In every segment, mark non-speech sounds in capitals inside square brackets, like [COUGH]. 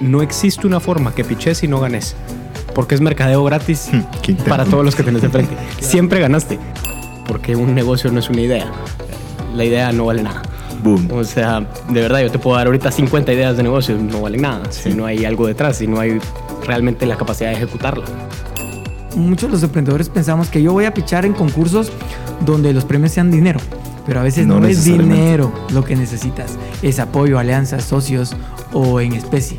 No existe una forma que piches y no ganes. Porque es mercadeo gratis para todos los que tenés enfrente. [LAUGHS] Siempre ganaste. Porque un negocio no es una idea. La idea no vale nada. Boom. O sea, de verdad, yo te puedo dar ahorita 50 ideas de negocio, no valen nada. Si no hay algo detrás, si no hay realmente la capacidad de ejecutarla. Muchos de los emprendedores pensamos que yo voy a pichar en concursos donde los premios sean dinero. Pero a veces no, No es dinero lo que necesitas. Es apoyo, alianzas, socios o en especie.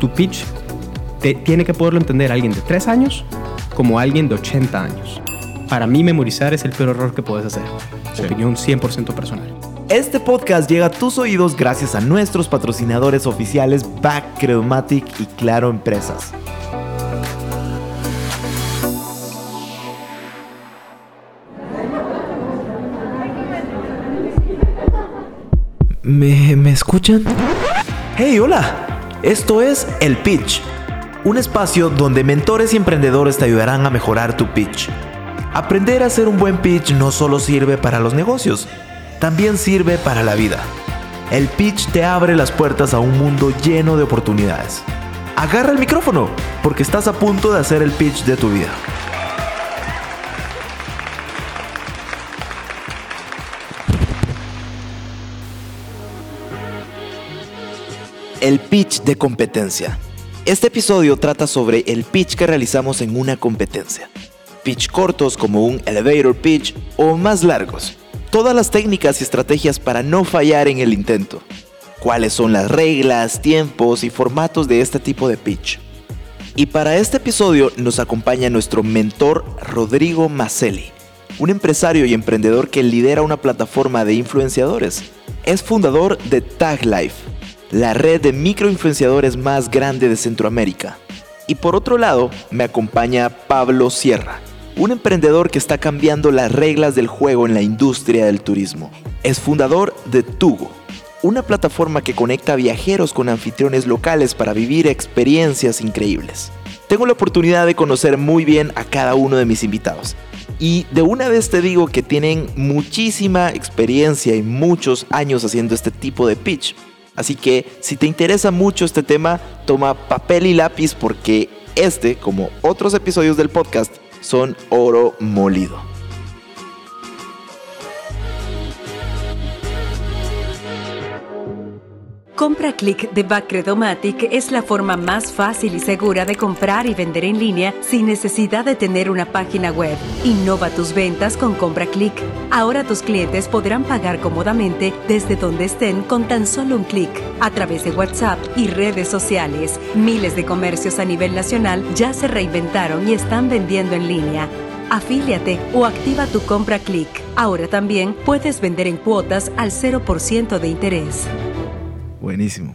Tu pitch te, tiene que poderlo entender alguien de 3 años como alguien de 80 años. Para mí, memorizar es el peor error que puedes hacer. Sí. Opinión 100% personal. Este podcast llega a tus oídos gracias a nuestros patrocinadores oficiales Back Credomatic y Claro Empresas. ¿Me, ¿Me escuchan? Hey, hola. Esto es El Pitch, un espacio donde mentores y emprendedores te ayudarán a mejorar tu pitch. Aprender a hacer un buen pitch no solo sirve para los negocios, también sirve para la vida. El pitch te abre las puertas a un mundo lleno de oportunidades. Agarra el micrófono, porque estás a punto de hacer el pitch de tu vida. El pitch de competencia. Este episodio trata sobre el pitch que realizamos en una competencia. Pitch cortos como un elevator pitch o más largos. Todas las técnicas y estrategias para no fallar en el intento. Cuáles son las reglas, tiempos y formatos de este tipo de pitch. Y para este episodio nos acompaña nuestro mentor Rodrigo Macelli, un empresario y emprendedor que lidera una plataforma de influenciadores. Es fundador de Tag Life, la red de microinfluenciadores más grande de Centroamérica. Y por otro lado, me acompaña Pablo Sierra, un emprendedor que está cambiando las reglas del juego en la industria del turismo. Es fundador de Tugo, una plataforma que conecta viajeros con anfitriones locales para vivir experiencias increíbles. Tengo la oportunidad de conocer muy bien a cada uno de mis invitados. Y de una vez te digo que tienen muchísima experiencia y muchos años haciendo este tipo de pitch. Así que si te interesa mucho este tema, toma papel y lápiz porque este, como otros episodios del podcast, son oro molido. Compra Click de Bacredomatic es la forma más fácil y segura de comprar y vender en línea sin necesidad de tener una página web. Innova tus ventas con Compra Click. Ahora tus clientes podrán pagar cómodamente desde donde estén con tan solo un clic a través de WhatsApp y redes sociales. Miles de comercios a nivel nacional ya se reinventaron y están vendiendo en línea. Afíliate o activa tu compra click. Ahora también puedes vender en cuotas al 0% de interés. Buenísimo.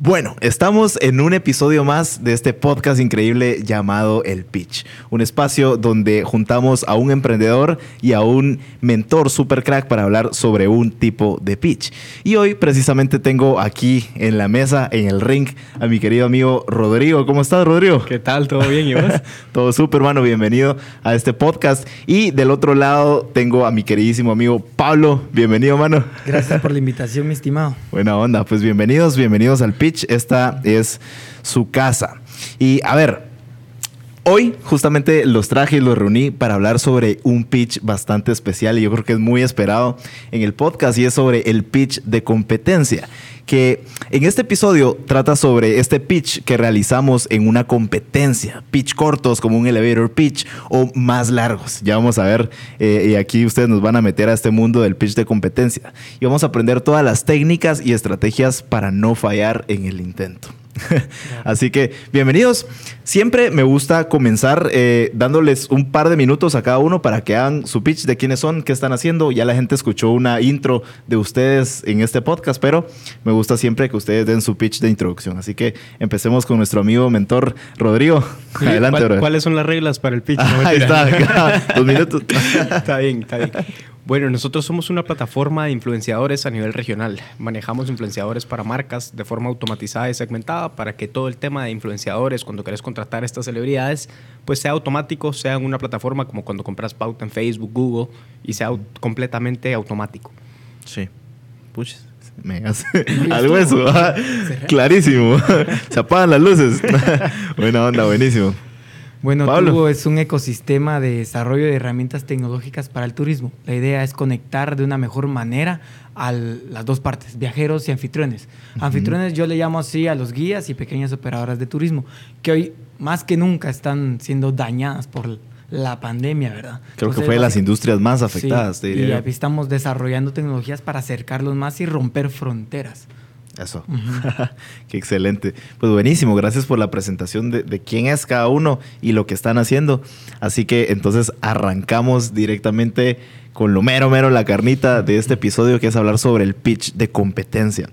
Bueno, estamos en un episodio más de este podcast increíble llamado El Pitch, un espacio donde juntamos a un emprendedor y a un mentor super crack para hablar sobre un tipo de pitch. Y hoy precisamente tengo aquí en la mesa, en el ring, a mi querido amigo Rodrigo. ¿Cómo estás, Rodrigo? ¿Qué tal? ¿Todo bien, y vos? [LAUGHS] Todo súper, hermano. Bienvenido a este podcast. Y del otro lado tengo a mi queridísimo amigo Pablo. Bienvenido, mano. Gracias por la invitación, mi estimado. Buena onda, pues bienvenidos, bienvenidos al pitch. Esta es su casa. Y a ver, hoy justamente los traje y los reuní para hablar sobre un pitch bastante especial y yo creo que es muy esperado en el podcast y es sobre el pitch de competencia. Que en este episodio trata sobre este pitch que realizamos en una competencia, pitch cortos como un elevator pitch o más largos. Ya vamos a ver, eh, y aquí ustedes nos van a meter a este mundo del pitch de competencia y vamos a aprender todas las técnicas y estrategias para no fallar en el intento. [LAUGHS] Así que bienvenidos. Siempre me gusta comenzar eh, dándoles un par de minutos a cada uno para que hagan su pitch de quiénes son, qué están haciendo. Ya la gente escuchó una intro de ustedes en este podcast, pero me gusta siempre que ustedes den su pitch de introducción. Así que empecemos con nuestro amigo mentor Rodrigo. [LAUGHS] Adelante, ¿Cuál-. ¿Cuáles son las reglas para el pitch? Ah, No, [LAUGHS] ahí está, dos minutos. está bien, está bien. Bueno, nosotros somos una plataforma de influenciadores a nivel regional. Manejamos influenciadores para marcas de forma automatizada y segmentada para que todo el tema de influenciadores, cuando querés contratar a estas celebridades, pues sea automático, sea en una plataforma como cuando compras pauta en Facebook, Google, y sea completamente automático. Sí. puch, me hace [LAUGHS] [LAUGHS] algo eso, ah, clarísimo. [LAUGHS] Se apagan las luces. Buena onda, buenísimo. Bueno, Pablo. Tubo es un ecosistema de desarrollo de herramientas tecnológicas para el turismo. La idea es conectar de una mejor manera a las dos partes, viajeros y anfitriones. Anfitriones yo le llamo así a los guías y pequeñas operadoras de turismo, que hoy más que nunca están siendo dañadas por la pandemia, ¿verdad? Creo que Entonces, fue de las industrias más afectadas, Sí, te diría y estamos desarrollando tecnologías para acercarlos más y romper fronteras. Eso. [LAUGHS] Qué excelente. Pues buenísimo. Gracias por la presentación de, quién es cada uno y lo que están haciendo. Así que entonces arrancamos directamente con lo mero, mero, la carnita de este episodio, que es hablar sobre el pitch de competencia.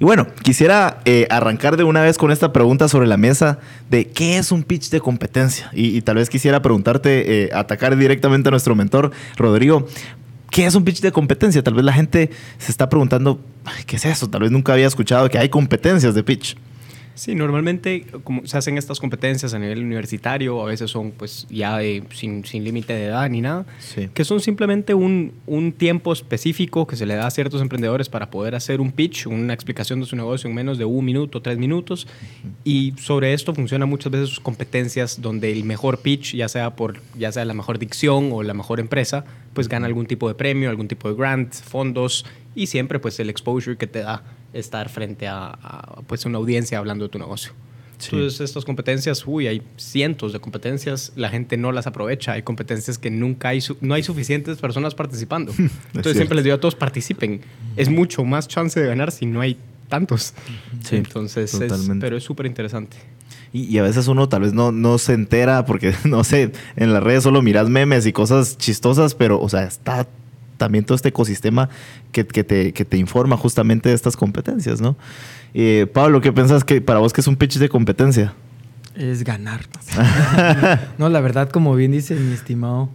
Y bueno, quisiera eh, arrancar de una vez con esta pregunta sobre la mesa de qué es un pitch de competencia. Y, y tal vez quisiera preguntarte, eh, atacar directamente a nuestro mentor, Rodrigo. ¿Qué es un pitch de competencia? Tal vez la gente se está preguntando, "Ay, ¿qué es eso? Tal vez nunca había escuchado que hay competencias de pitch. Sí, normalmente como se hacen estas competencias a nivel universitario, a veces son pues ya de- sin, sin límite de edad ni nada, Sí. que son simplemente un, un tiempo específico que se le da a ciertos emprendedores para poder hacer un pitch, una explicación de su negocio en menos de un minuto, tres minutos, y sobre esto funcionan muchas veces sus competencias donde el mejor pitch, ya sea por ya sea la mejor dicción o la mejor empresa, pues gana algún tipo de premio, algún tipo de grant, fondos y siempre pues el exposure que te da estar frente a, a, pues una audiencia hablando de tu negocio. Sí. Entonces estas competencias, uy, hay cientos de competencias, la gente no las aprovecha, hay competencias que nunca hay, no hay suficientes personas participando. [LAUGHS] Entonces siempre les digo a todos participen. Es mucho más chance de ganar si no hay tantos. Sí, Entonces, es- pero es súper interesante. Y, y a veces uno tal vez no, no se entera porque, [LAUGHS] no sé, en las redes solo miras memes y cosas chistosas, pero, o sea, está también todo este ecosistema que, que te, que te informa justamente de estas competencias, ¿no? Eh, Pablo, ¿qué piensas que para vos que es un pitch de competencia? Es ganar. [LAUGHS] [LAUGHS] no, la verdad, como bien dice mi estimado,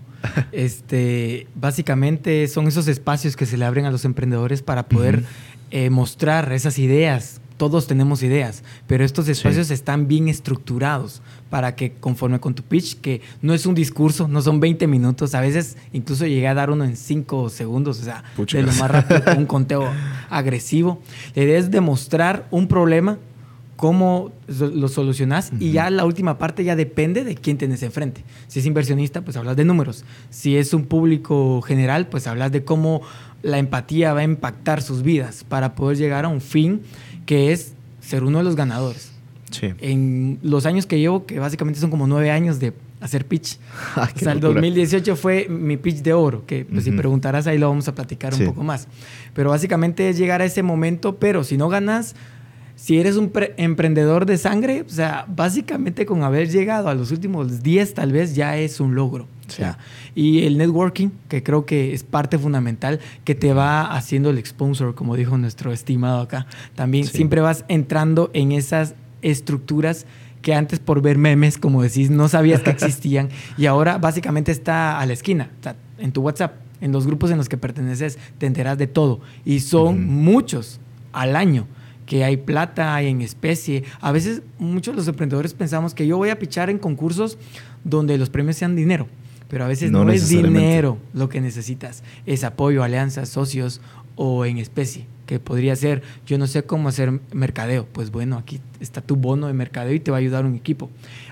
este, básicamente son esos espacios que se le abren a los emprendedores para poder eh, mostrar esas ideas. Todos tenemos ideas, pero estos espacios están bien estructurados para que conforme con tu pitch, que no es un discurso, no son 20 minutos, a veces incluso llegué a dar uno en 5 segundos, o sea, Pucha. de lo más rápido, un conteo [LAUGHS] agresivo. La idea es demostrar un problema cómo lo solucionas y ya la última parte ya depende de quién tienes enfrente. Si es inversionista, pues hablas de números. Si es un público general, pues hablas de cómo la empatía va a impactar sus vidas para poder llegar a un fin que es ser uno de los ganadores. Sí. En los años que llevo, que básicamente son como nueve años de hacer pitch. [LAUGHS] Ay, o sea, el locura. 2018 fue mi pitch de oro, que pues, si Ujú. preguntarás ahí lo vamos a platicar Sí. un poco más. Pero básicamente es llegar a ese momento, pero si no ganas, si eres un pre- emprendedor de sangre, o sea, básicamente con haber llegado a los últimos 10 tal vez ya es un logro. O sea, y el networking, que creo que es parte fundamental, que te va haciendo el sponsor, como dijo nuestro estimado acá. También Sí. siempre vas entrando en esas estructuras que antes por ver memes, como decís, no sabías que [LAUGHS] existían y ahora básicamente está a la esquina, sea, en tu WhatsApp, en los grupos en los que perteneces, te enteras de todo y son muchos al año que hay plata, hay en especie. A veces muchos de los emprendedores pensamos que yo voy a pichar en concursos donde los premios sean dinero, pero a veces No no, es dinero lo que necesitas, es apoyo, alianzas, socios o en especie, que podría ser, yo no sé cómo hacer mercadeo, pues bueno, aquí está tu bono de mercadeo y te va a ayudar un equipo.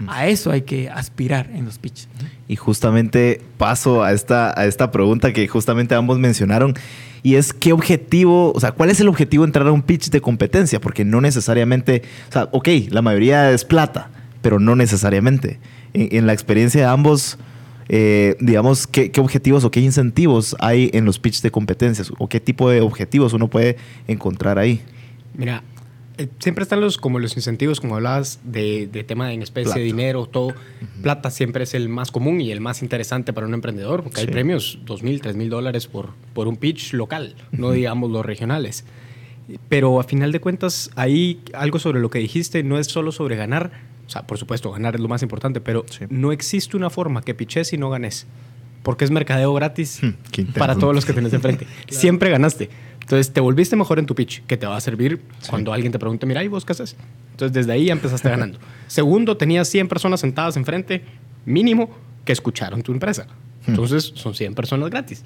A eso hay que aspirar en los pitches. Y justamente paso a esta, a esta pregunta que justamente ambos mencionaron. Y es qué objetivo, o sea, ¿cuál es el objetivo de entrar a un pitch de competencia? Porque no necesariamente, o sea, ok, la mayoría es plata, pero no necesariamente. En, en la experiencia de ambos, eh, digamos, ¿qué, qué objetivos o qué incentivos hay en los pitch de competencias? ¿O qué tipo de objetivos uno puede encontrar ahí? Mira, eh, siempre están los como los incentivos, como hablabas, de, de tema en especie, Plata. dinero, todo. Plata siempre es el más común y el más interesante para un emprendedor, porque hay Sí. premios, dos mil, tres mil dólares por, por un pitch local, no digamos los regionales. Pero a final de cuentas, ahí algo sobre lo que dijiste no es solo sobre ganar, o sea, por supuesto, ganar es lo más importante, pero Sí. no existe una forma que piches y no ganes. Porque es mercadeo gratis Hmm, para todos los que tenés enfrente. [LAUGHS] Siempre ganaste. Entonces te volviste mejor en tu pitch, que te va a servir cuando alguien te pregunte, mira, ¿y vos qué haces? Entonces desde ahí ya empezaste ganando. [LAUGHS] Segundo, tenías 100 personas sentadas enfrente, mínimo, que escucharon tu empresa. Entonces son 100 personas gratis.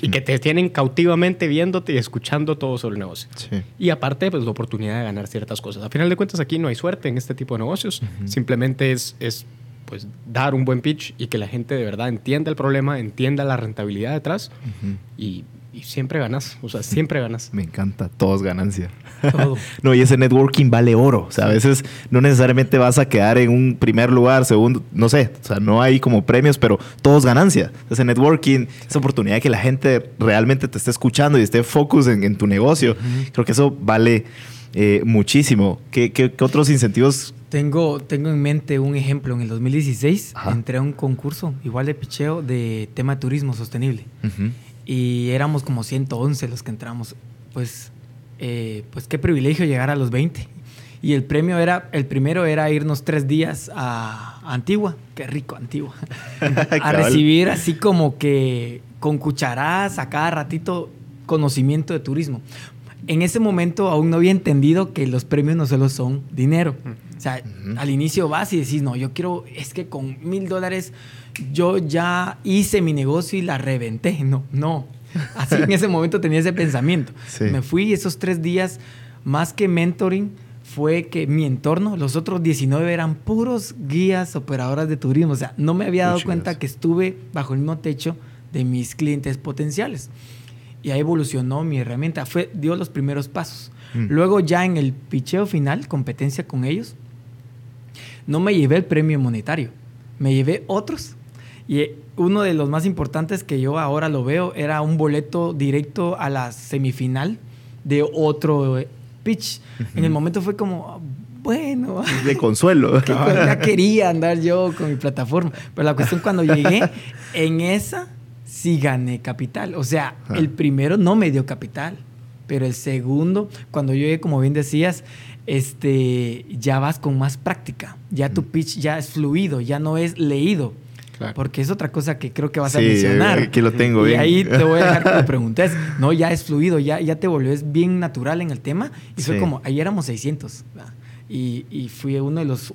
Y que te tienen cautivamente viéndote y escuchando todo sobre el negocio. Sí. Y aparte, pues la oportunidad de ganar ciertas cosas. A final de cuentas, aquí no hay suerte en este tipo de negocios. Simplemente es, es pues, dar un buen pitch y que la gente de verdad entienda el problema, entienda la rentabilidad detrás y, y siempre ganas. O sea, siempre ganas. Me encanta, todos ganancia. Todo. [LAUGHS] no, y ese networking vale oro. O sea, a veces no necesariamente vas a quedar en un primer lugar, segundo, no sé. O sea, no hay como premios, pero todos ganancia. Ese networking, esa oportunidad de que la gente realmente te esté escuchando y esté focus en, en tu negocio. Creo que eso vale eh, muchísimo. ¿Qué, qué, qué otros incentivos? Tengo, tengo en mente un ejemplo. En el 2016 Ajá. entré a un concurso, igual de picheo, de tema turismo sostenible. Ujú. Y éramos como 111 los que entramos. Pues, eh, pues qué privilegio llegar a los 20. Y el premio era, el primero era irnos tres días a Antigua. Qué rico, Antigua. [LAUGHS] a recibir así como que con cucharadas a cada ratito conocimiento de turismo. En ese momento aún no había entendido que los premios no solo son dinero. O sea, al inicio vas y decís, no, yo quiero, es que con mil dólares yo ya hice mi negocio y la reventé. No, no. Así en [LAUGHS] ese momento tenía ese pensamiento. Sí. Me fui esos tres días, más que mentoring, fue que mi entorno, los otros 19 eran puros guías, operadoras de turismo. O sea, no me había dado Puchigas. cuenta que estuve bajo el mismo techo de mis clientes potenciales. Y ahí evolucionó mi herramienta. Fue, dio los primeros pasos. Mm. Luego ya en el picheo final, competencia con ellos, no me llevé el premio monetario. Me llevé otros. Y eh, uno de los más importantes que yo ahora lo veo era un boleto directo a la semifinal de otro eh, pitch. En el momento fue como, bueno, De consuelo. [LAUGHS] que ya quería andar yo con mi plataforma. Pero la cuestión cuando llegué, en esa sí gané capital. O sea, Ah. el primero no me dio capital. Pero el segundo, cuando yo llegué, como bien decías, este, ya vas con más práctica. Ya tu pitch ya es fluido, ya no es leído. Claro. Porque es otra cosa que creo que vas a Sí, mencionar. aquí lo tengo Y bien. ahí te voy a dejar que lo [LAUGHS] preguntes. No, ya es fluido, ya, ya te volvés bien natural en el tema. Y fue Sí. como, ahí éramos 600. ¿verdad? Y, y fui uno de los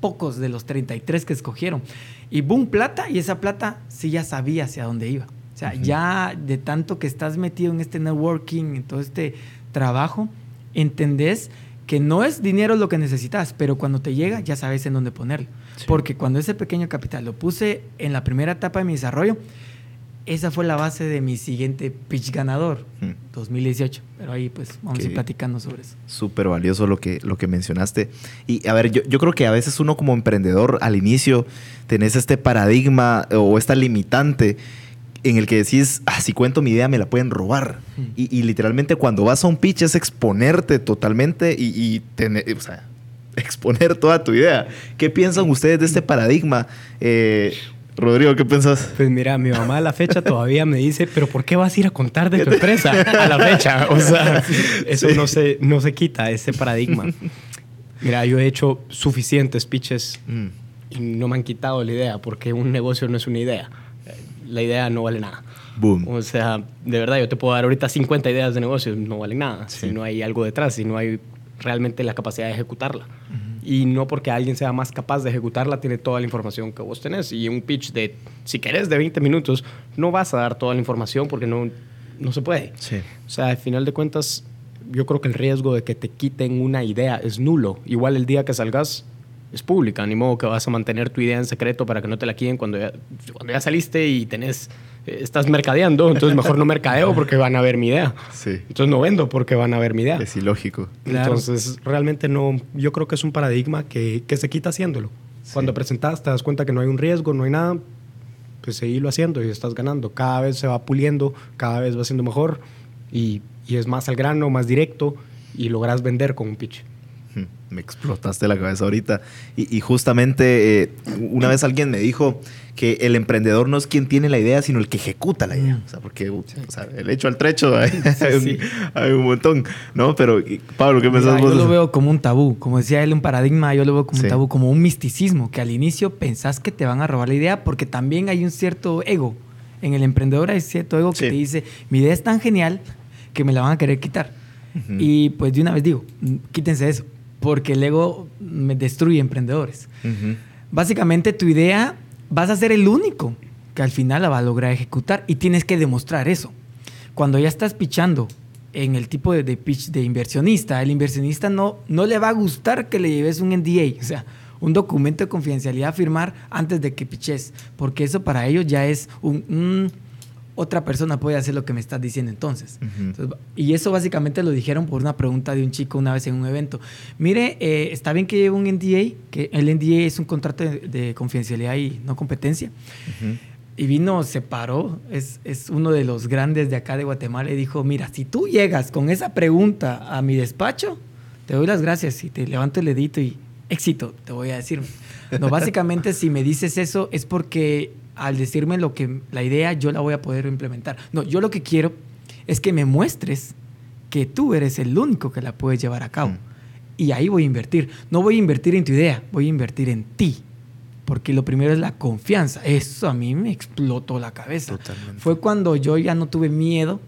pocos de los 33 que escogieron. Y boom, plata. Y esa plata sí ya sabía hacia dónde iba. O sea, ya de tanto que estás metido en este networking, en todo este trabajo, entendés que no es dinero lo que necesitas, pero cuando te llega ya sabes en dónde ponerlo. Sí. Porque cuando ese pequeño capital lo puse en la primera etapa de mi desarrollo, esa fue la base de mi siguiente pitch ganador, Mm. 2018. Pero ahí pues vamos a ir platicando sobre eso. Súper valioso lo que, lo que mencionaste. Y a ver, yo, yo creo que a veces uno como emprendedor al inicio tenés este paradigma o esta limitante en el que decís, ah, si cuento mi idea me la pueden robar. Mm. Y, y literalmente cuando vas a un pitch es exponerte totalmente y, y tener, o sea, [LAUGHS] exponer toda tu idea. ¿Qué piensan ustedes de este paradigma? Eh, Rodrigo, ¿qué piensas? Pues mira, mi mamá a la fecha todavía me dice, pero ¿por qué vas a ir a contar de tu empresa a la fecha? [LAUGHS] O sea, eso no, se, no se quita, ese paradigma. Mira, yo he hecho suficientes pitches Mm, y no me han quitado la idea, porque un negocio no es una idea. La idea no vale nada. boom. O sea, de verdad, yo te puedo dar ahorita 50 ideas de negocio, no valen nada. Sí. Si no hay algo detrás, si no hay realmente la capacidad de ejecutarla. Y no porque alguien sea más capaz de ejecutarla, tiene toda la información que vos tenés. Y un pitch de, si querés, de 20 minutos, no vas a dar toda la información porque no, no se puede. Sí. O sea, al final de cuentas, yo creo que el riesgo de que te quiten una idea es nulo. Igual el día que salgas es pública, ni modo que vas a mantener tu idea en secreto para que no te la quiten cuando ya, cuando ya saliste y tenés, eh, estás mercadeando, entonces mejor no [LAUGHS] mercadeo porque van a ver mi idea. Sí. Entonces no vendo porque van a ver mi idea. Es ilógico. Claro. Entonces, realmente no, yo creo que es un paradigma que, que se quita haciéndolo. Sí. Cuando presentas, te das cuenta que no hay un riesgo, no hay nada, pues seguirlo haciendo y estás ganando. Cada vez se va puliendo, cada vez va siendo mejor y, y es más al grano, más directo y logras vender con un pitch. Me explotaste la cabeza ahorita. Y, y justamente eh, una vez alguien me dijo que el emprendedor no es quien tiene la idea, sino el que ejecuta la idea. O sea, porque o sea, el hecho al trecho hay, [LAUGHS] hay un, Sí. hay un montón, ¿no? Pero, Pablo, ¿qué pensás vos? yo lo veo como un tabú. Como decía él, un paradigma, yo lo veo como Sí. un tabú, como un misticismo, que al inicio pensás que te van a robar la idea porque también hay un cierto ego. En el emprendedor hay cierto ego que Sí. te dice, mi idea es tan genial que me la van a querer quitar. Ujú. Y pues de una vez digo, mm, quítense eso, porque el ego me destruye emprendedores. Básicamente tu idea vas a ser el único que al final la va a lograr ejecutar y tienes que demostrar eso. Cuando ya estás pichando en el tipo de, de pitch de inversionista, el inversionista no, no le va a gustar que le lleves un NDA, o sea, un documento de confidencialidad a firmar antes de que piches, porque eso para ellos ya es un, un otra persona puede hacer lo que me estás diciendo entonces. entonces y eso básicamente lo dijeron por una pregunta de un chico una vez en un evento. Mire, eh, está bien que lleve un NDA, que el NDA es un contrato de, de confidencialidad y no competencia. Y vino, se paró, es, es, uno de los grandes de acá de Guatemala y dijo, mira, si tú llegas con esa pregunta a mi despacho, te doy las gracias y te levanto el dedito y éxito, te voy a decir. No, básicamente si me dices eso es porque al decirme lo que la idea yo la voy a poder implementar. No, yo lo que quiero es que me muestres que tú eres el único que la puedes llevar a cabo. Mm. Y ahí voy a invertir. No voy a invertir en tu idea, voy a invertir en ti. Porque lo primero es la confianza. Eso a mí me explotó la cabeza. Totalmente. Fue cuando yo ya no tuve miedo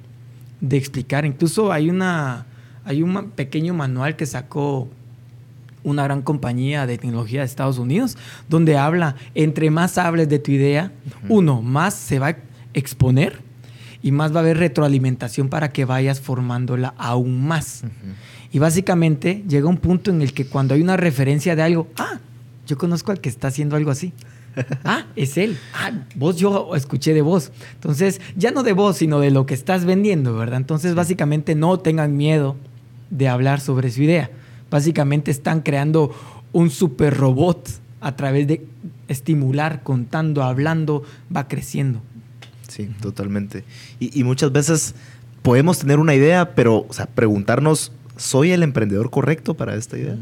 de explicar. Incluso hay una hay un pequeño manual que sacó una gran compañía de tecnología de Estados Unidos, donde habla, entre más hables de tu idea, uno, más se va a exponer y más va a haber retroalimentación para que vayas formándola aún más. Y básicamente llega un punto en el que cuando hay una referencia de algo, ah, yo conozco al que está haciendo algo así. [LAUGHS] ah, es él. Ah, vos yo escuché de vos. Entonces, ya no de vos, sino de lo que estás vendiendo, ¿verdad? Entonces, básicamente no tengan miedo de hablar sobre su idea. Básicamente están creando un super robot a través de estimular, contando, hablando, va creciendo. Sí, totalmente. Y, muchas veces podemos tener una idea, pero o sea, preguntarnos, ¿soy el emprendedor correcto para esta idea?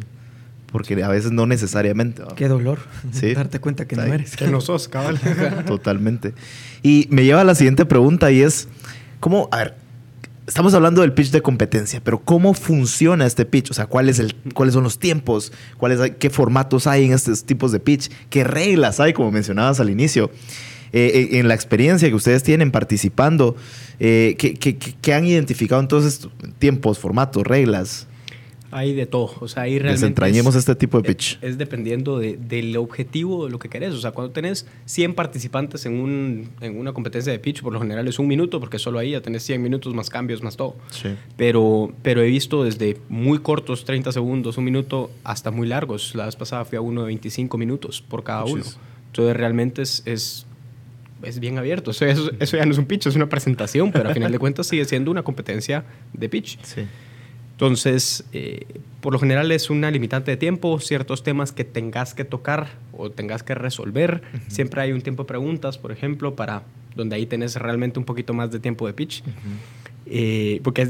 Porque a veces no necesariamente. Qué dolor [LAUGHS] darte cuenta que no eres. Que no sos, cabal. [LAUGHS] Totalmente. Y me lleva a la siguiente pregunta y es, ¿cómo, a ver, estamos hablando del pitch de competencia, pero ¿cómo funciona este pitch? O sea, ¿cuál es el, ¿cuáles son los tiempos? ¿Cuáles, ¿Qué formatos hay en estos tipos de pitch? ¿Qué reglas hay, como mencionabas al inicio? Eh, eh, en la experiencia que ustedes tienen participando, eh, ¿qué, qué, han identificado entonces tiempos, formatos, reglas? Hay de todo. O sea, ahí realmente. Desentrañemos este tipo de pitch. Es, dependiendo del objetivo de lo que querés. O sea, cuando tenés 100 participantes en, un, en una competencia de pitch, por lo general es un minuto, porque solo ahí ya tenés 100 minutos más cambios, más todo. Sí. Pero, pero he visto desde muy cortos, 30 segundos, un minuto, hasta muy largos. La vez pasada fui a uno de 25 minutos por cada uno. Entonces, realmente es, es es bien abierto. Eso, eso, eso, ya no es un pitch, es una presentación, pero a final de cuentas sigue siendo una competencia de pitch. Sí. Entonces, eh, por lo general es una limitante de tiempo, ciertos temas que tengas que tocar o tengas que resolver. Siempre hay un tiempo de preguntas, por ejemplo, para donde ahí tenés realmente un poquito más de tiempo de pitch. Eh, porque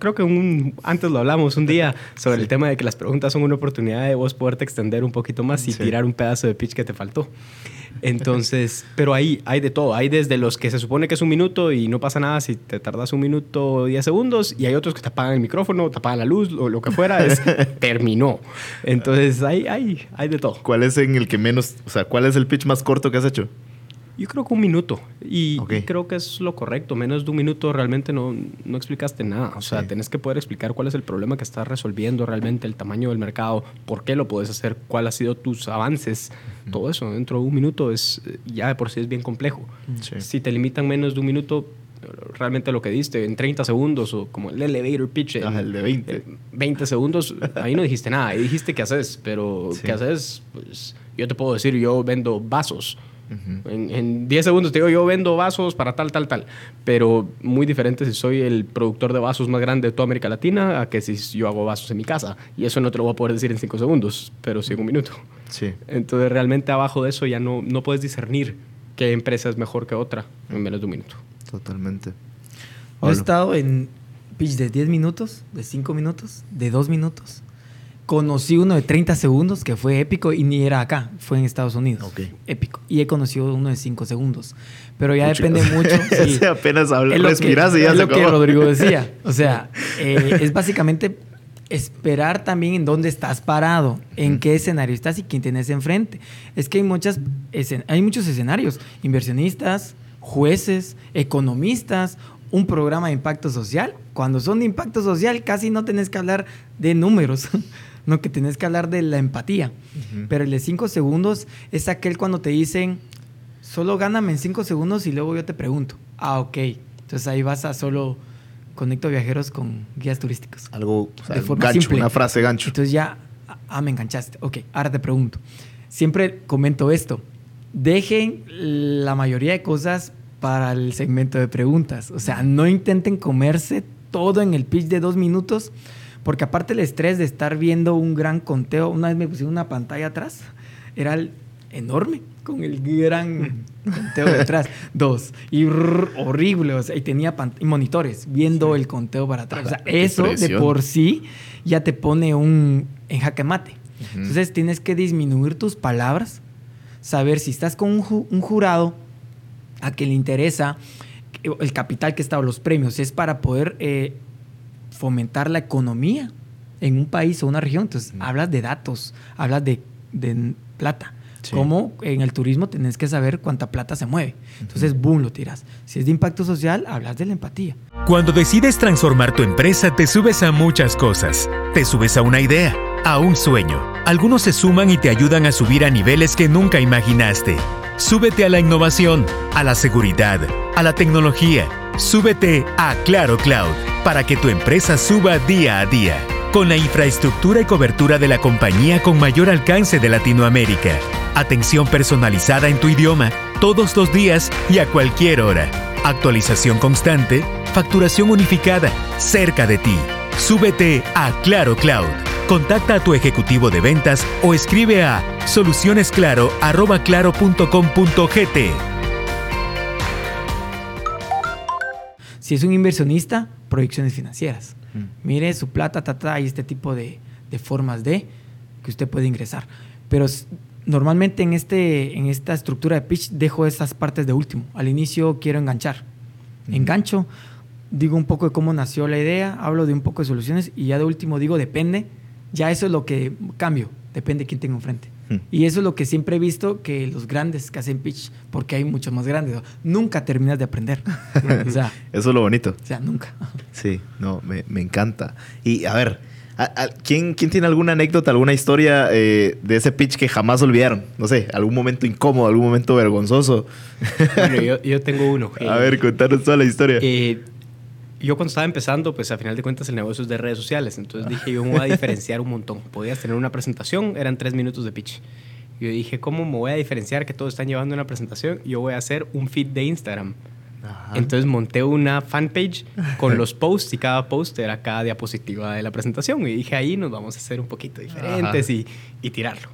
creo que antes lo hablamos un día sobre el tema de que las preguntas son una oportunidad de vos poderte extender un poquito más y tirar un pedazo de pitch que te faltó. Entonces, pero ahí hay de todo. Hay desde los que se supone que es un minuto y no pasa nada si te tardas un minuto o 10 segundos, y hay otros que te apagan el micrófono, te apagan la luz, o lo que fuera, es [LAUGHS] terminó. Entonces, hay, hay, hay de todo. ¿Cuál es en el que menos, o sea, cuál es el pitch más corto que has hecho? Yo creo que un minuto. Y, creo que es lo correcto. Menos de un minuto realmente no, no explicaste nada. O sea, tenés que poder explicar cuál es el problema que estás resolviendo realmente, el tamaño del mercado, por qué lo puedes hacer, cuáles han sido tus avances. Todo eso dentro de un minuto es ya de por sí es bien complejo. Si te limitan menos de un minuto, realmente lo que diste en 30 segundos o como el elevator pitch el de 20 20 segundos ahí no dijiste nada ahí dijiste qué haces pero qué haces pues yo te puedo decir yo vendo vasos en, 10 segundos te digo, yo vendo vasos para tal, tal, tal. Pero muy diferente si soy el productor de vasos más grande de toda América Latina a que si yo hago vasos en mi casa. Y eso no te lo voy a poder decir en 5 segundos, pero sí en un minuto. Sí. Entonces realmente abajo de eso ya no, no puedes discernir qué empresa es mejor que otra en menos de un minuto. Totalmente. He estado en pitch de 10 minutos, de 5 minutos, de 2 minutos conocí uno de 30 segundos que fue épico y ni era acá, fue en Estados Unidos. Épico. Y he conocido uno de 5 segundos. Pero ya depende mucho. [LAUGHS] Sí, apenas hablas, respiras y ya Es lo que Rodrigo decía. O sea, [LAUGHS] eh, es básicamente esperar también en dónde estás parado, en qué escenario estás y quién tienes enfrente. Es que hay, muchas, hay muchos escenarios. Inversionistas, jueces, economistas, un programa de impacto social. Cuando son de impacto social casi no tenés que hablar de números. [LAUGHS] no que tenés que hablar de la empatía. Pero el de cinco segundos es aquel cuando te dicen, solo gáname en cinco segundos y luego yo te pregunto. Ah, ok. Entonces ahí vas a solo conecto viajeros con guías turísticos. Algo, o sea, De forma gancho, simple. una frase gancho. Entonces ya, ah, me enganchaste. Ok, ahora te pregunto. Siempre comento esto. Dejen la mayoría de cosas para el segmento de preguntas. O sea, no intenten comerse todo en el pitch de dos minutos, porque aparte el estrés de estar viendo un gran conteo, una vez me pusieron una pantalla atrás, era el- enorme, con el gran [LAUGHS] conteo detrás. Dos. Y horrible, o sea, y tenía y monitores viendo el conteo para atrás. O sea, eso de por sí ya te pone un en jaque mate. Entonces tienes que disminuir tus palabras, saber si estás con un, ju- un jurado a que le interesa el capital que está o los premios, es para poder eh, fomentar la economía en un país o una región. Entonces hablas de datos, hablas de, de plata. Sí. Como en el turismo tenés que saber cuánta plata se mueve. Entonces, boom, lo tiras. Si es de impacto social, hablas de la empatía. Cuando decides transformar tu empresa, te subes a muchas cosas. Te subes a una idea, a un sueño. Algunos se suman y te ayudan a subir a niveles que nunca imaginaste. Súbete a la innovación, a la seguridad, a la tecnología. Súbete a Claro Cloud para que tu empresa suba día a día. Con la infraestructura y cobertura de la compañía con mayor alcance de Latinoamérica. Atención personalizada en tu idioma, todos los días y a cualquier hora. Actualización constante, facturación unificada, cerca de ti. Súbete a Claro Cloud. Contacta a tu ejecutivo de ventas o escribe a solucionesclaro@claro.com.gt. Si es un inversionista, proyecciones financieras. Mm. Mire su plata, ta, ta, y este tipo de, de formas de que usted puede ingresar. Pero normalmente en, este, en esta estructura de pitch dejo esas partes de último. Al inicio quiero enganchar. Engancho, digo un poco de cómo nació la idea, hablo de un poco de soluciones y ya de último digo depende. Ya eso es lo que cambio, depende de quién tengo enfrente. Hmm. Y eso es lo que siempre he visto que los grandes que hacen pitch, porque hay muchos más grandes, ¿no? nunca terminas de aprender. [LAUGHS] o, sea, Eso es lo bonito. o sea, nunca. Sí, no, me, me encanta. Y a ver, a- a- ¿quién, quién tiene alguna anécdota, alguna historia eh, de ese pitch que jamás olvidaron? No sé, algún momento incómodo, algún momento vergonzoso. Bueno, yo, yo tengo uno. [LAUGHS] A eh, ver, contanos toda la historia. Eh, yo cuando estaba empezando, pues a final de cuentas el negocio es de redes sociales, entonces dije yo me voy a diferenciar un montón. Podías tener una presentación, eran tres minutos de pitch. Yo dije, ¿cómo me voy a diferenciar que todos están llevando una presentación? Yo voy a hacer un feed de Instagram. Ajá. Entonces monté una fanpage con [LAUGHS] los posts y cada post era cada diapositiva de la presentación. Y dije, ahí nos vamos a hacer un poquito diferentes y, y tirarlo.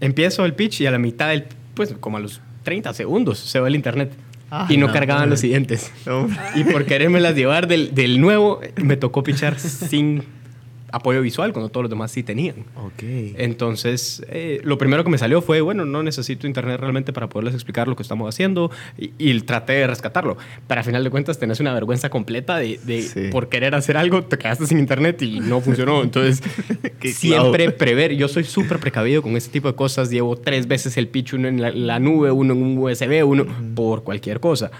Empiezo el pitch y a la mitad del, pues como a los 30 segundos se va el internet. Ah, y no no, cargaban los siguientes. Hombre. Y por querérmelas llevar del, del nuevo, me tocó pichar sin apoyo visual, cuando todos los demás sí tenían. Ok. Entonces, eh, lo primero que me salió fue, bueno, no necesito internet realmente para poderles explicar lo que estamos haciendo y, y traté de rescatarlo. Pero al final de cuentas tenés una vergüenza completa de, de Sí. por querer hacer algo, te quedaste sin internet y no funcionó. Entonces, [LAUGHS] siempre prever. Yo soy súper precavido con ese tipo de cosas. Llevo tres veces el pitch, uno en la, la nube, uno en un USB, uno por cualquier cosa.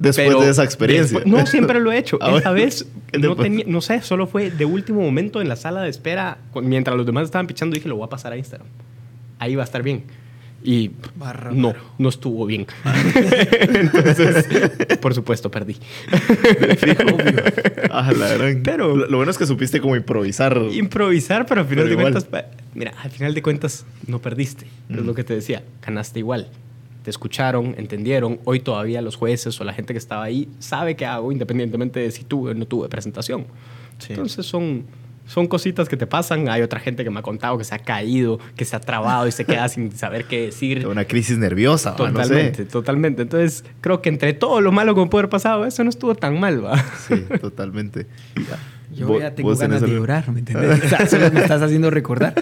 Después Pero de esa experiencia. después- no, siempre lo he hecho. [LAUGHS] Ah, Esta vez, ¿Qué te no, pasó? tenía, no sé, solo fue de último momento en la sala de espera. Mientras los demás estaban pichando, dije, lo voy a pasar a Instagram. Ahí va a estar bien. Y Bárbaro. no, no estuvo bien. [LAUGHS] Entonces, por supuesto, perdí. Ah, la gran- Pero- lo, lo bueno es que supiste como improvisar. Improvisar, pero al final Pero de igual. cuentas, mira, al final de cuentas no perdiste. Es lo que te decía, ganaste igual. Te escucharon, entendieron. Hoy todavía los jueces o la gente que estaba ahí sabe qué hago, independientemente de si tuve o no tuve presentación. Sí. Entonces son, son cositas que te pasan. Hay otra gente que me ha contado que se ha caído, que se ha trabado y se queda sin [LAUGHS] saber qué decir. Una crisis nerviosa, va, no sé. Totalmente, totalmente. Entonces, creo que entre todo lo malo que me puede haber pasado, eso no estuvo tan mal, va. Sí, [LAUGHS] totalmente. Yo ya tengo ganas de algo- llorar, ¿me entiendes? [LAUGHS] O sea, solo me estás haciendo recordar.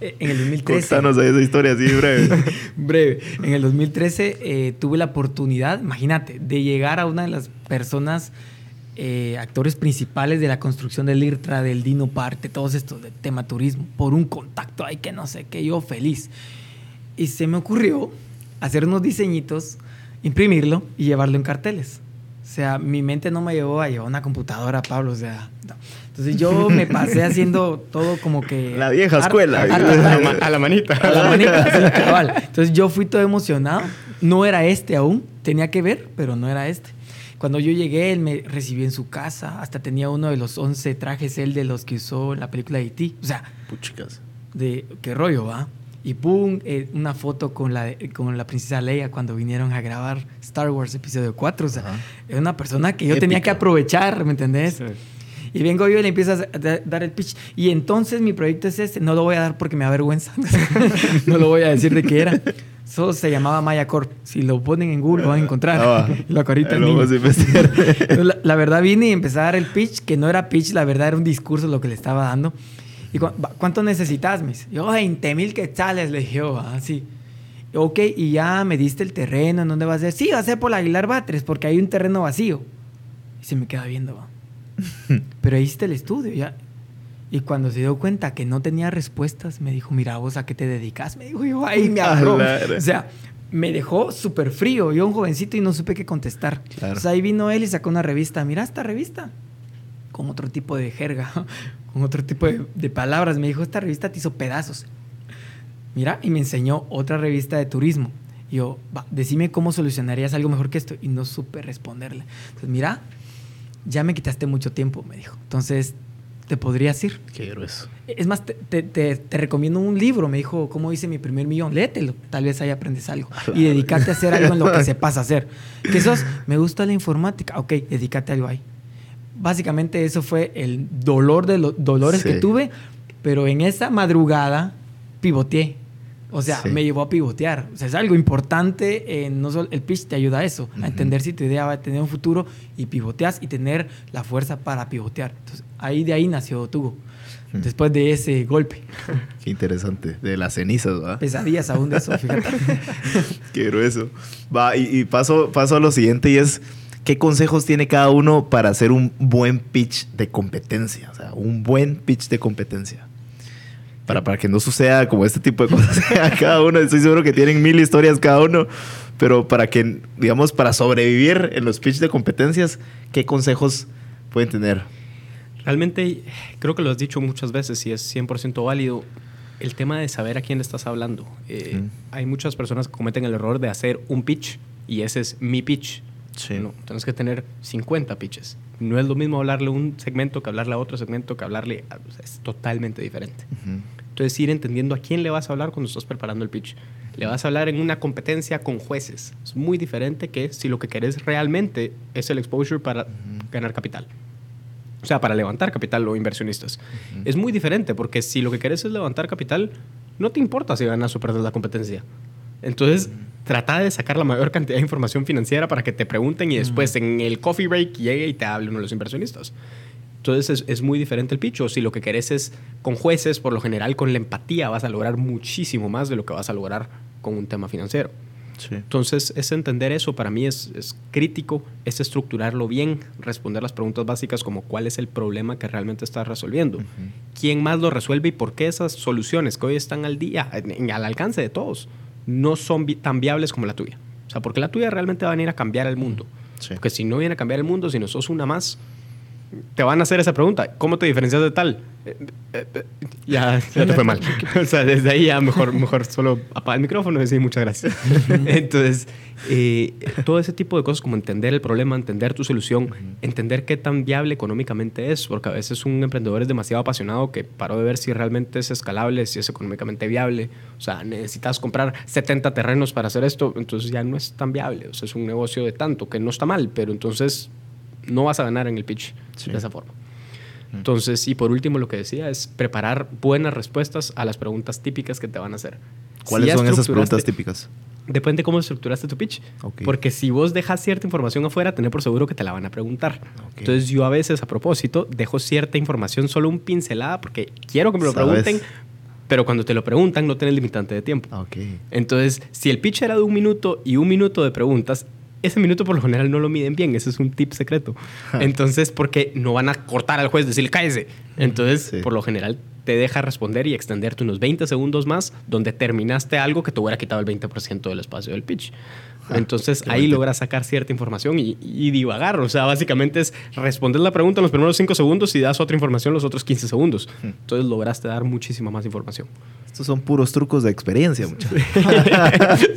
Eh, En el 2013. Contanos esa historia así breve. [LAUGHS] Breve. En el 2013 eh, tuve la oportunidad, imagínate, de llegar a una de las personas, eh, actores principales de la construcción del IRTRA, del Dino Park, de todos estos, del tema turismo, por un contacto ahí que no sé qué, yo feliz. Y se me ocurrió hacer unos diseñitos, imprimirlo y llevarlo en carteles. O sea, mi mente no me llevó a llevar una computadora, Pablo. O sea, no. entonces yo me pasé [LAUGHS] haciendo todo como que. La vieja escuela. A la, a la manita. a la manita, sí, [LAUGHS] cabal. Entonces yo fui todo emocionado. No era este aún. Tenía que ver, pero no era este. Cuando yo llegué, él me recibió en su casa. Hasta tenía uno de los 11 trajes, él de los que usó en la película de E.T. O sea, Puchicas. de qué rollo, ¿va? Y pum, eh, una foto con la, con la princesa Leia cuando vinieron a grabar Star Wars Episodio 4. O sea, Ajá. es una persona que yo tenía que aprovechar, ¿me entendés? Sí. Y vengo yo y le empiezo a da- dar el pitch. Y entonces mi proyecto es este. No lo voy a dar porque me da vergüenza. [LAUGHS] no lo voy a decir de qué era. Solo se llamaba Maya Corp. Si lo ponen en Google lo van a encontrar. Ah, la [LAUGHS] carita niño. [LAUGHS] la, la verdad vine y empecé a dar el pitch, que no era pitch, la verdad era un discurso lo que le estaba dando. Y cu- ¿cuánto necesitas, mis? Yo, 20 mil quetzales, le dije, yo, así. Ok, y ya me diste el terreno, ¿en dónde va a ser? Sí, va a ser por la Aguilar Batres, porque hay un terreno vacío. Y se me queda viendo, va. [LAUGHS] Pero ahí está el estudio, ya. Y cuando se dio cuenta que no tenía respuestas, me dijo, mira, vos a qué te dedicas. Me dijo, yo, ahí me [LAUGHS] agarró. O sea, me dejó súper frío. Yo, un jovencito, y no supe qué contestar. Claro. Entonces ahí vino él y sacó una revista. Mira esta revista. Con otro tipo de jerga, [LAUGHS] con otro tipo de, de palabras. Me dijo, esta revista te hizo pedazos. Mira, y me enseñó otra revista de turismo. Y yo, va, decime cómo solucionarías algo mejor que esto. Y no supe responderle. Entonces, mira, ya me quitaste mucho tiempo, me dijo. Entonces, te podrías ir. Qué grueso. Es más, te, te- te- te recomiendo un libro. Me dijo, ¿cómo hice mi primer millón? Léetelo. Tal vez ahí aprendes algo. Y dedícate a hacer algo en lo que [LAUGHS] sepas hacer. Que sos, me gusta la informática. Ok, dedícate a algo ahí. Básicamente eso fue el dolor de los dolores Sí. que tuve, pero en esa madrugada pivoteé. O sea, Sí. me llevó a pivotear. O sea, es algo importante. eh, no solo, el pitch te ayuda a eso, a Ujú. entender si tu idea va a tener un futuro y pivoteas y tener la fuerza para pivotear. Entonces, ahí de ahí nació Tugo. Mm. Después de ese golpe. [LAUGHS] Qué interesante. De las cenizas, ¿va? Pesadillas aún de eso, [LAUGHS] fíjate. [LAUGHS] Qué grueso. Va, y, y paso, paso a lo siguiente y es, ¿qué consejos tiene cada uno para hacer un buen pitch de competencia? O sea, un buen pitch de competencia. Para, para que no suceda como este tipo de cosas [LAUGHS] a cada uno. Estoy seguro que tienen mil historias cada uno, pero para que, digamos, para sobrevivir en los pitch de competencias, ¿qué consejos pueden tener? Realmente, creo que lo has dicho muchas veces y es 100% válido. El tema de saber a quién le estás hablando. Eh, Ujú. Hay muchas personas que cometen el error de hacer un pitch y ese es mi pitch. Sí. No, tienes que tener 50 pitches. No es lo mismo hablarle un segmento que hablarle a otro segmento que hablarle. a- o sea, es totalmente diferente. Ujú. Entonces, ir entendiendo a quién le vas a hablar cuando estás preparando el pitch. Le vas a hablar en una competencia con jueces. Es muy diferente que si lo que querés realmente es el exposure para ganar capital. O sea, para levantar capital o inversionistas. Es muy diferente porque si lo que querés es levantar capital, no te importa si ganas o perdes la competencia. Entonces, trata de sacar la mayor cantidad de información financiera para que te pregunten y después en el coffee break llegue y te hable uno de los inversionistas. Entonces es, es muy diferente el pitch. O si lo que querés es con jueces, por lo general con la empatía vas a lograr muchísimo más de lo que vas a lograr con un tema financiero. Sí. Entonces, es entender eso para mí es, es crítico, es estructurarlo bien, responder las preguntas básicas como cuál es el problema que realmente estás resolviendo, quién más lo resuelve y por qué esas soluciones que hoy están al día, en- en- al alcance de todos, no son vi- tan viables como la tuya. O sea, porque la tuya realmente va a venir a cambiar el mundo. Sí. Porque si no viene a cambiar el mundo, si no sos una más, te van a hacer esa pregunta. ¿Cómo te diferencias de tal? Eh, eh, eh, ya, ya te fue mal. [LAUGHS] o sea, desde ahí ya mejor, mejor solo apaga el micrófono y decir muchas gracias. [LAUGHS] Entonces, eh, todo ese tipo de cosas como entender el problema, entender tu solución, entender qué tan viable económicamente es, porque a veces un emprendedor es demasiado apasionado que paró de ver si realmente es escalable, si es económicamente viable. O sea, necesitas comprar 70 terrenos para hacer esto, entonces ya no es tan viable. O sea, es un negocio de tanto, que no está mal, pero entonces no vas a ganar en el pitch Sí. de esa forma. Entonces, y por último, lo que decía es preparar buenas respuestas a las preguntas típicas que te van a hacer. ¿Cuáles Si son esas preguntas típicas? Depende cómo estructuraste tu pitch. Porque si vos dejas cierta información afuera, tener por seguro que te la van a preguntar. Entonces yo a veces a propósito dejo cierta información, solo un pincelada, porque quiero que me lo ¿Sabes? pregunten, pero cuando te lo preguntan no tienes limitante de tiempo. Entonces, si el pitch era de un minuto y un minuto de preguntas, ese minuto por lo general no lo miden bien, ese es un tip secreto. Entonces, porque no van a cortar al juez, decirle cállese. Entonces, Sí. por lo general te deja responder y extenderte unos 20 segundos más donde terminaste algo que te hubiera quitado el 20% del espacio del pitch. Entonces ahí logras sacar cierta información y, y, divagar. O sea, básicamente es responder la pregunta en los primeros 5 segundos y das otra información los otros 15 segundos. Entonces lograste dar muchísima más información. Estos son puros trucos de experiencia, muchachos.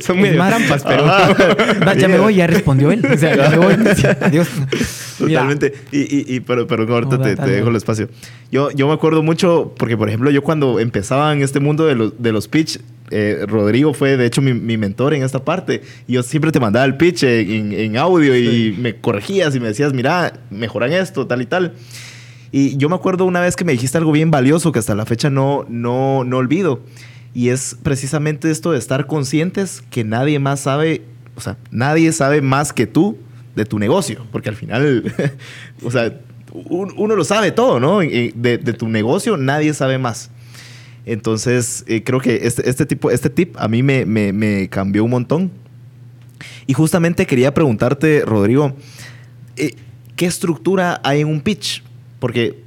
[LAUGHS] son muy marampas, pero. [LAUGHS] ya me voy, ya respondió él. O sea, ya me voy. Adiós. Totalmente. Y, y, pero, pero ahorita te, te, dejo el espacio. Yo, yo me acuerdo mucho, porque por ejemplo, yo cuando empezaba en este mundo de los, de los pitch, eh, Rodrigo fue de hecho mi, mi, mentor en esta parte. Yo siempre te mandaba el pitch en, en audio y me corregías y me decías, mira, mejoran esto, tal y tal. Y yo me acuerdo una vez que me dijiste algo bien valioso que hasta la fecha no, no, no olvido. Y es precisamente esto de estar conscientes que nadie más sabe, o sea, nadie sabe más que tú de tu negocio. Porque al final, [LAUGHS] o sea, uno lo sabe todo, ¿no? De, de tu negocio nadie sabe más. Entonces, eh, creo que este, este, tipo, este tip a mí me, me, cambió un montón. Y justamente quería preguntarte, Rodrigo, eh, ¿qué estructura hay en un pitch? Porque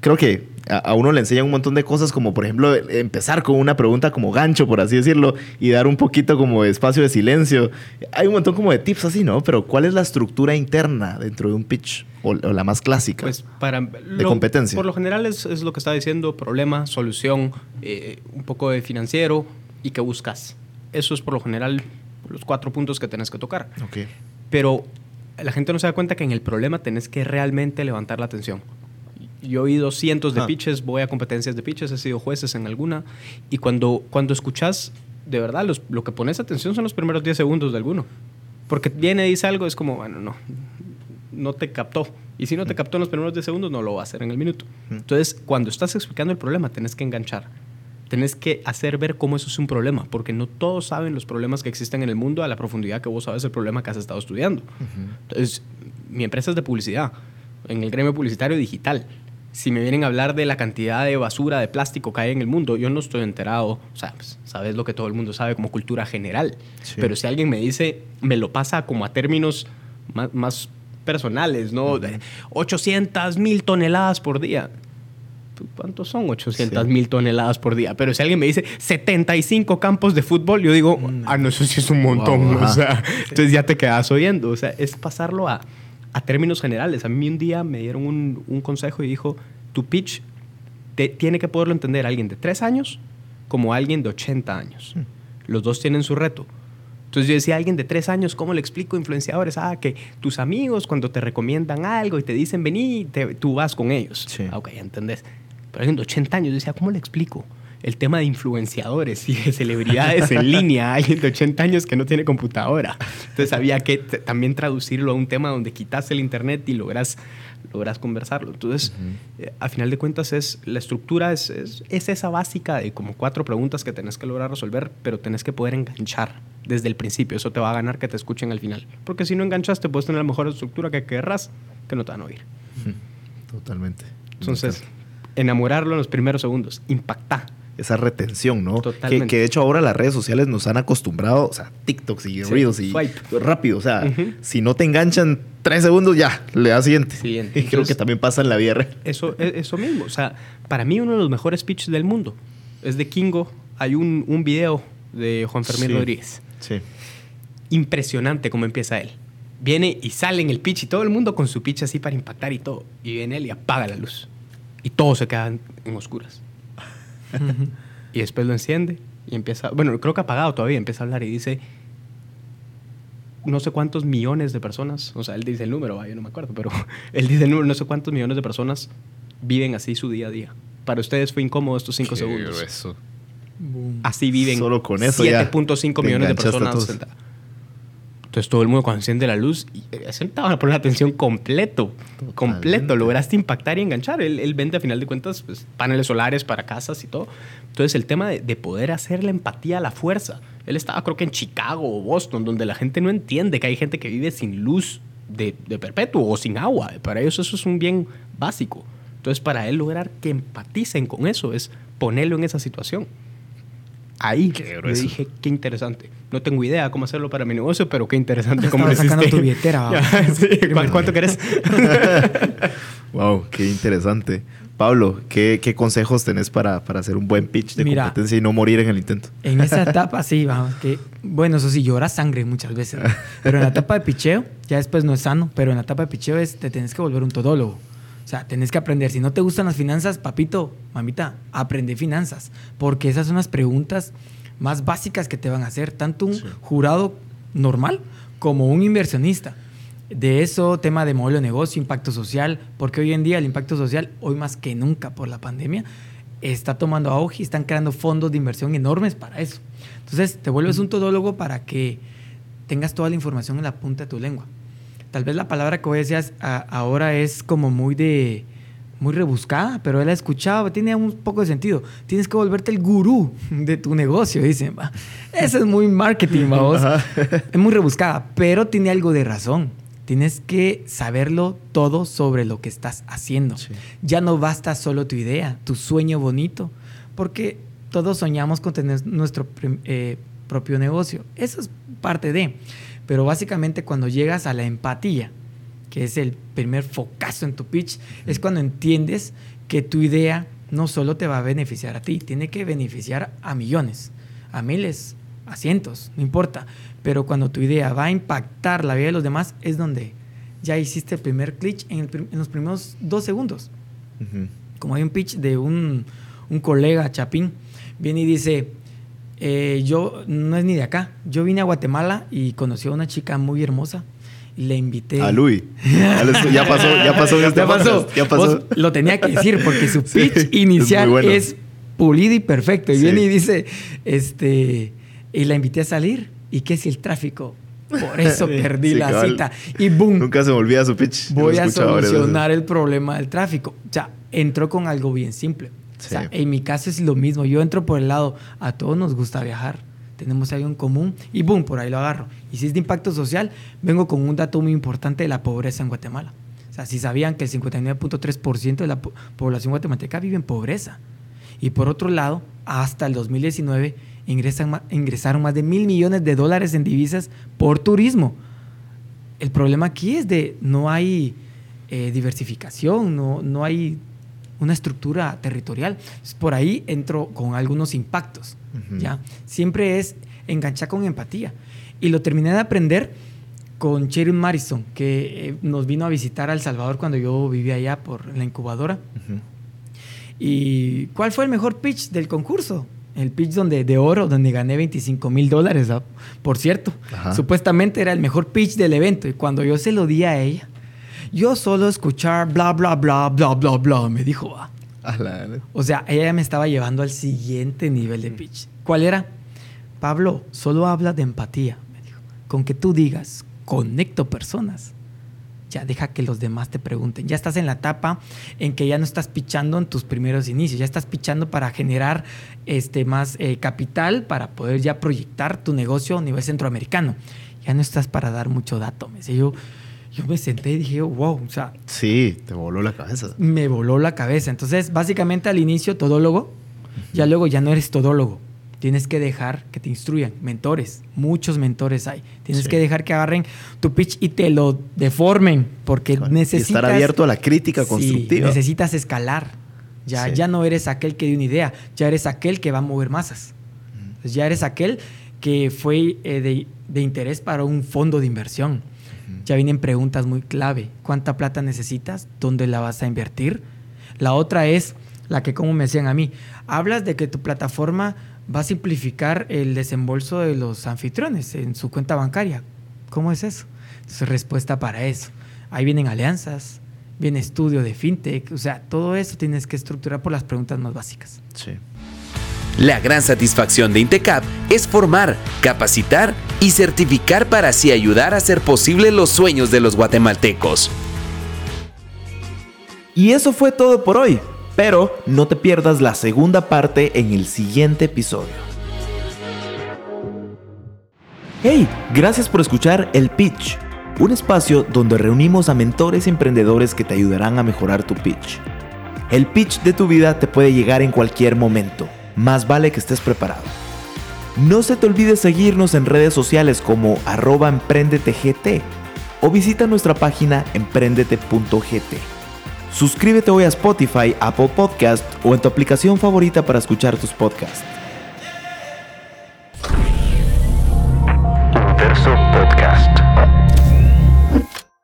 creo que a, uno le enseñan un montón de cosas, como por ejemplo empezar con una pregunta como gancho, por así decirlo, y dar un poquito como espacio de silencio. Hay un montón como de tips así, ¿no? Pero ¿cuál es la estructura interna dentro de un pitch? O, la más clásica pues para de competencia. Por lo general es, lo que está diciendo, problema, solución, eh, un poco de financiero y qué buscas. Eso es por lo general los cuatro puntos que tenés que tocar. Okay. Pero la gente no se da cuenta que en el problema tenés que realmente levantar la atención yo he oído cientos de ah. pitches, voy a competencias de pitches, he sido jueces en alguna, y cuando, cuando escuchas, de verdad, lo que pones atención son los primeros 10 segundos de alguno. Porque viene y dice algo, es como, bueno, no, no te captó. Y si no te mm. captó en los primeros 10 segundos, no lo va a hacer en el minuto. Mm. Entonces, cuando estás explicando el problema, tenés que enganchar. Tenés que hacer ver cómo eso es un problema, porque no todos saben los problemas que existen en el mundo a la profundidad que vos sabes el problema que has estado estudiando. Entonces, mi empresa es de publicidad, en el gremio publicitario digital si me vienen a hablar de la cantidad de basura, de plástico que hay en el mundo, yo no estoy enterado. O sea, pues, sabes lo que todo el mundo sabe como cultura general. Pero si alguien me dice, me lo pasa como a términos más, personales, ¿no? 800 mil toneladas por día. Pues, ¿Cuántos son 800 mil toneladas por día? Pero si alguien me dice 75 campos de fútbol, yo digo, mm. ah, no, eso sí es un montón. o sea, entonces ya te quedas oyendo. O sea, es pasarlo a a términos generales. A mí un día me dieron un, consejo y dijo, tu pitch te, tiene que poderlo entender alguien de 3 años como alguien de 80 años. Hmm. Los dos tienen su reto. Entonces yo decía, alguien de 3 años, ¿cómo le explico influenciadores? Ah, que tus amigos cuando te recomiendan algo y te dicen, vení, tú vas con ellos. Sí. Ah, ok, entendés. Pero alguien de 80 años, yo decía, ¿cómo le explico? El tema de influenciadores y de celebridades en línea. [LAUGHS] Alguien de 80 años que no tiene computadora. Entonces había que también traducirlo a un tema donde quitas el internet y logras, logras conversarlo. Entonces, eh, a final de cuentas, es, la estructura es, es, esa básica de como cuatro preguntas que tenés que lograr resolver, pero tenés que poder enganchar desde el principio. Eso te va a ganar que te escuchen al final. Porque si no enganchaste, puedes tener la mejor estructura que querrás, que no te van a oír. Totalmente. Entonces, enamorarlo en los primeros segundos, impacta esa retención, ¿no? Que, que, de hecho ahora las redes sociales nos han acostumbrado, o sea, TikToks y Reels y rápido, o sea, si no te enganchan tres segundos, ya, le das siguiente. siguiente. [LAUGHS] Y creo que también pasa en la vida real. Eso, e, eso mismo, o sea, para mí uno de los mejores pitches del mundo es de Kingo. Hay un, un video de Juan Fermín Rodríguez. Sí. Impresionante cómo empieza él. Viene y sale en el pitch y todo el mundo con su pitch así para impactar y todo. Y viene él y apaga la luz. Y todos se quedan en oscuras [LAUGHS] y después lo enciende y empieza, bueno, creo que apagado todavía, empieza a hablar y dice, no sé cuántos millones de personas, o sea, él dice el número, yo no me acuerdo, pero [LAUGHS] él dice el número, no sé cuántos millones de personas viven así su día a día. Para ustedes fue incómodo estos cinco segundos. Así viven Solo con eso 7.5 millones de personas sentadas. Entonces todo el mundo cuando enciende la luz, y eh, a poner atención completo, completo. Lograste impactar y enganchar. Él, vende a final de cuentas pues, paneles solares para casas y todo. Entonces el tema de, poder hacer la empatía a la fuerza. Él estaba creo que en Chicago o Boston, donde la gente no entiende que hay gente que vive sin luz de, de perpetuo o sin agua. Para ellos eso es un bien básico. Entonces para él lograr que empaticen con eso es ponerlo en esa situación ahí le dije, qué interesante. No tengo idea cómo hacerlo para mi negocio, pero qué interesante cómo lo sacando tu billetera. [LAUGHS] [LAUGHS] ¿Cuánto, querés? [LAUGHS] wow, qué interesante. Pablo, ¿qué, qué consejos tenés para, para, hacer un buen pitch de Mira, competencia y no morir en el intento? En esa etapa sí, vamos, que bueno, eso sí, llora sangre muchas veces. Pero en la etapa de picheo, ya después no es sano, pero en la etapa de picheo es, te tienes que volver un todólogo. O sea, tenés que aprender. Si no te gustan las finanzas, papito, mamita, aprende finanzas. Porque esas son las preguntas más básicas que te van a hacer, tanto un jurado normal como un inversionista. De eso, tema de modelo de negocio, impacto social, porque hoy en día el impacto social, hoy más que nunca por la pandemia, está tomando auge y están creando fondos de inversión enormes para eso. Entonces, te vuelves un todólogo para que tengas toda la información en la punta de tu lengua. Tal vez la palabra que voy a decir ahora es como muy de muy rebuscada, pero él ha escuchado, tiene un poco de sentido. Tienes que volverte el gurú de tu negocio, dicen. Eso es muy marketing, vamos. Es muy rebuscada, pero tiene algo de razón. Tienes que saberlo todo sobre lo que estás haciendo. Ya no basta solo tu idea, tu sueño bonito, porque todos soñamos con tener nuestro eh, propio negocio. Eso es parte de. Pero básicamente cuando llegas a la empatía, que es el primer focazo en tu pitch, es cuando entiendes que tu idea no solo te va a beneficiar a ti, tiene que beneficiar a millones, a miles, a cientos, no importa. Pero cuando tu idea va a impactar la vida de los demás, es donde ya hiciste el primer clic en, los primeros dos segundos. Como hay un pitch de un, un colega, Chapín, viene y dice, eh, yo no es ni de acá, yo vine a Guatemala y conocí a una chica muy hermosa le invité. A Luis. ya pasó, ya pasó. ya pasó. Ya pasó. lo tenía que decir porque su [LAUGHS] pitch inicial es, pulido y perfecto. Y viene y dice, este, y la invité a salir. ¿Y qué si el tráfico? Por eso [LAUGHS] perdí la cita. Y boom. Nunca se me olvida su pitch. Voy a solucionar el problema del tráfico. O sea, entró con algo bien simple. O sea, en mi caso es lo mismo. Yo entro por el lado, a todos nos gusta viajar. Tenemos algo en común y boom, por ahí lo agarro. Y si es de impacto social, vengo con un dato muy importante de la pobreza en Guatemala. O sea, si sabían que el 59.3% de la población guatemalteca vive en pobreza. Y por otro lado, hasta el 2019 ingresan, ingresaron más de mil millones de dólares en divisas por turismo. El problema aquí es de no hay eh, diversificación, no, no hay una estructura territorial. por ahí entro con algunos impactos. ¿ya? Siempre es enganchar con empatía. Y lo terminé de aprender con Cheryl Marison, que eh, nos vino a visitar a El Salvador cuando yo vivía allá por la incubadora. ¿Y cuál fue el mejor pitch del concurso? el pitch donde, de oro, donde gané 25 mil dólares, por cierto. Supuestamente era el mejor pitch del evento. Y cuando yo se lo di a ella, yo solo escuchar bla, bla, bla, bla, bla, bla, me dijo, O sea, ella me estaba llevando al siguiente nivel de pitch. ¿Cuál era? Pablo, solo habla de empatía, me dijo. Con que tú digas, conecto personas ya deja que los demás te pregunten. Ya estás en la etapa en que ya no estás pichando en tus primeros inicios, ya estás pichando para generar este, más eh, capital, para poder ya proyectar tu negocio a nivel centroamericano. Ya no estás para dar mucho dato. Me yo, yo me senté y dije, wow, o sea... Sí, te voló la cabeza. Me voló la cabeza. Entonces, básicamente al inicio, todólogo, ya luego ya no eres todólogo tienes que dejar que te instruyan. Mentores, muchos mentores hay. Tienes que dejar que agarren tu pitch y te lo deformen, porque necesitas... estar abierto a la crítica constructiva. necesitas escalar. Ya, ya no eres aquel que dio una idea, ya eres aquel que va a mover masas. ya eres aquel que fue eh, de, interés para un fondo de inversión. Ya vienen preguntas muy clave. ¿Cuánta plata necesitas? ¿Dónde la vas a invertir? La otra es la que, como me decían a mí, hablas de que tu plataforma va a simplificar el desembolso de los anfitriones en su cuenta bancaria. ¿Cómo es eso? Entonces, respuesta para eso. Ahí vienen alianzas, viene estudio de fintech, o sea, todo eso tienes que estructurar por las preguntas más básicas. Sí. La gran satisfacción de Intecap es formar, capacitar y certificar para así ayudar a hacer posible los sueños de los guatemaltecos. Y eso fue todo por hoy. Pero no te pierdas la segunda parte en el siguiente episodio. Hey, gracias por escuchar El Pitch, un espacio donde reunimos a mentores emprendedores que te ayudarán a mejorar tu pitch. El pitch de tu vida te puede llegar en cualquier momento, más vale que estés preparado. No se te olvide seguirnos en redes sociales como arroba empréndetegt o visita nuestra página emprendete.gt. Suscríbete hoy a Spotify, Apple Podcast o en tu aplicación favorita para escuchar tus podcasts. Podcast.